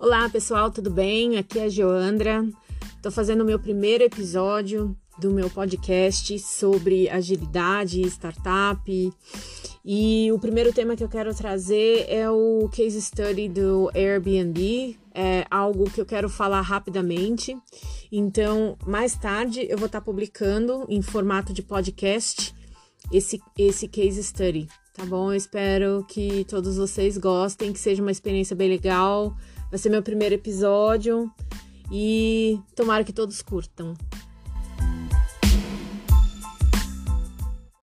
Olá pessoal, tudo bem? Aqui é a Joandra. Estou fazendo o meu primeiro episódio do meu podcast sobre agilidade, startup. E o primeiro tema que eu quero trazer é o case study do Airbnb. É algo que eu quero falar rapidamente. Então, mais tarde eu vou estar publicando em formato de podcast esse, esse case study, tá bom? Eu espero que todos vocês gostem, que seja uma experiência bem legal. Vai ser meu primeiro episódio e tomara que todos curtam.